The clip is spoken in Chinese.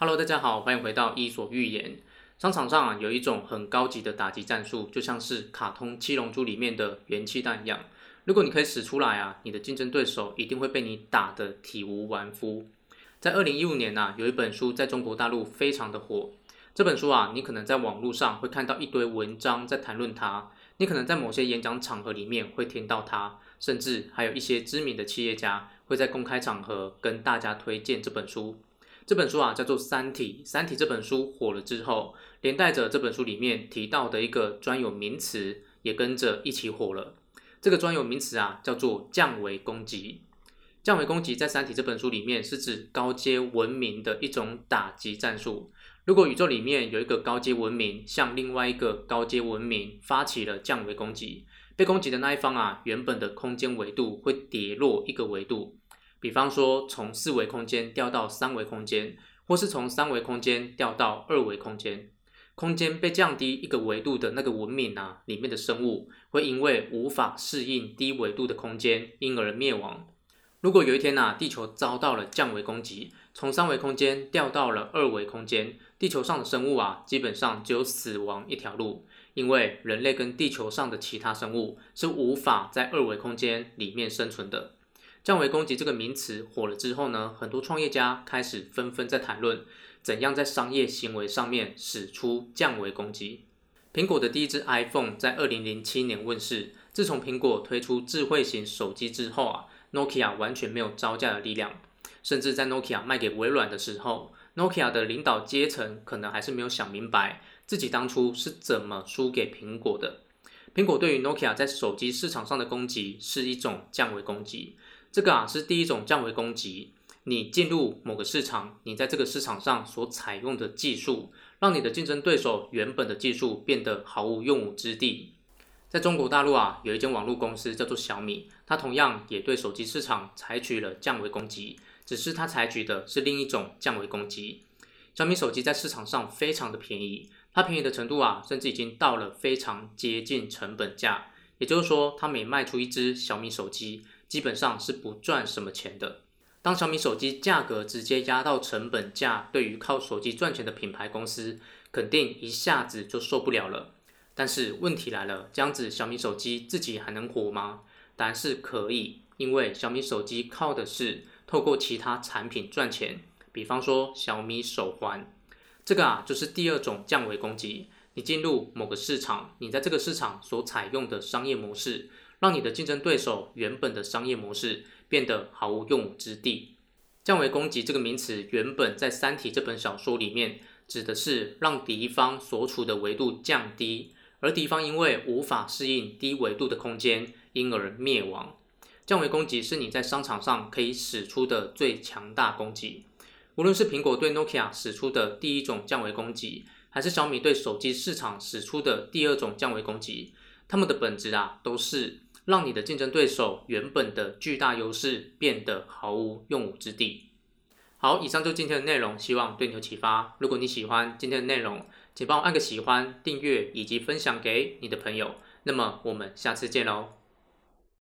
Hello，大家好，欢迎回到伊索寓言。商场上啊，有一种很高级的打击战术，就像是卡通七龙珠里面的元气弹一样。如果你可以使出来啊，你的竞争对手一定会被你打得体无完肤。在二零一五年呐、啊，有一本书在中国大陆非常的火。这本书啊，你可能在网络上会看到一堆文章在谈论它，你可能在某些演讲场合里面会听到它，甚至还有一些知名的企业家会在公开场合跟大家推荐这本书。这本书啊，叫做《三体》。《三体》这本书火了之后，连带着这本书里面提到的一个专有名词也跟着一起火了。这个专有名词啊，叫做降维攻击。降维攻击在《三体》这本书里面是指高阶文明的一种打击战术。如果宇宙里面有一个高阶文明向另外一个高阶文明发起了降维攻击，被攻击的那一方啊，原本的空间维度会跌落一个维度，比方说从四维空间掉到三维空间，或是从三维空间掉到二维空间。空间被降低一个维度的那个文明啊，里面的生物会因为无法适应低维度的空间，因而灭亡。如果有一天呐、地球遭到了降维攻击，从三维空间掉到了二维空间，地球上的生物啊，基本上只有死亡一条路，因为人类跟地球上的其他生物是无法在二维空间里面生存的。降维攻击这个名词火了之后呢，很多创业家开始纷纷在谈论，怎样在商业行为上面使出降维攻击。苹果的第一支 iPhone 在二零零七年问世，自从苹果推出智慧型手机之后啊。Nokia 完全没有招架的力量，甚至在 Nokia 卖给微软的时候，Nokia 的领导阶层可能还是没有想明白自己当初是怎么输给苹果的。苹果对于 Nokia 在手机市场上的攻击是一种降维攻击，这个啊是第一种降维攻击。你进入某个市场，你在这个市场上所采用的技术，让你的竞争对手原本的技术变得毫无用武之地。在中国大陆啊，有一间网络公司叫做小米，它同样也对手机市场采取了降维攻击，只是它采取的是另一种降维攻击。小米手机在市场上非常的便宜，它便宜的程度啊，甚至已经到了非常接近成本价。也就是说，它每卖出一支小米手机，基本上是不赚什么钱的。当小米手机价格直接压到成本价，对于靠手机赚钱的品牌公司，肯定一下子就受不了了。但是问题来了，这样子小米手机自己还能活吗？答案是可以，因为小米手机靠的是透过其他产品赚钱，比方说小米手环，这个啊就是第二种降维攻击。你进入某个市场，你在这个市场所采用的商业模式，让你的竞争对手原本的商业模式变得毫无用武之地。降维攻击这个名词原本在《三体》这本小说里面指的是让敌方所处的维度降低。而敌方因为无法适应低维度的空间，因而灭亡。降维攻击是你在商场上可以使出的最强大攻击。无论是苹果对 Nokia 使出的第一种降维攻击，还是小米对手机市场使出的第二种降维攻击，他们的本质啊，都是让你的竞争对手原本的巨大优势变得毫无用武之地。好，以上就今天的内容，希望对你有启发。如果你喜欢今天的内容，请帮我按个喜欢、订阅以及分享给你的朋友。那么我们下次见喽。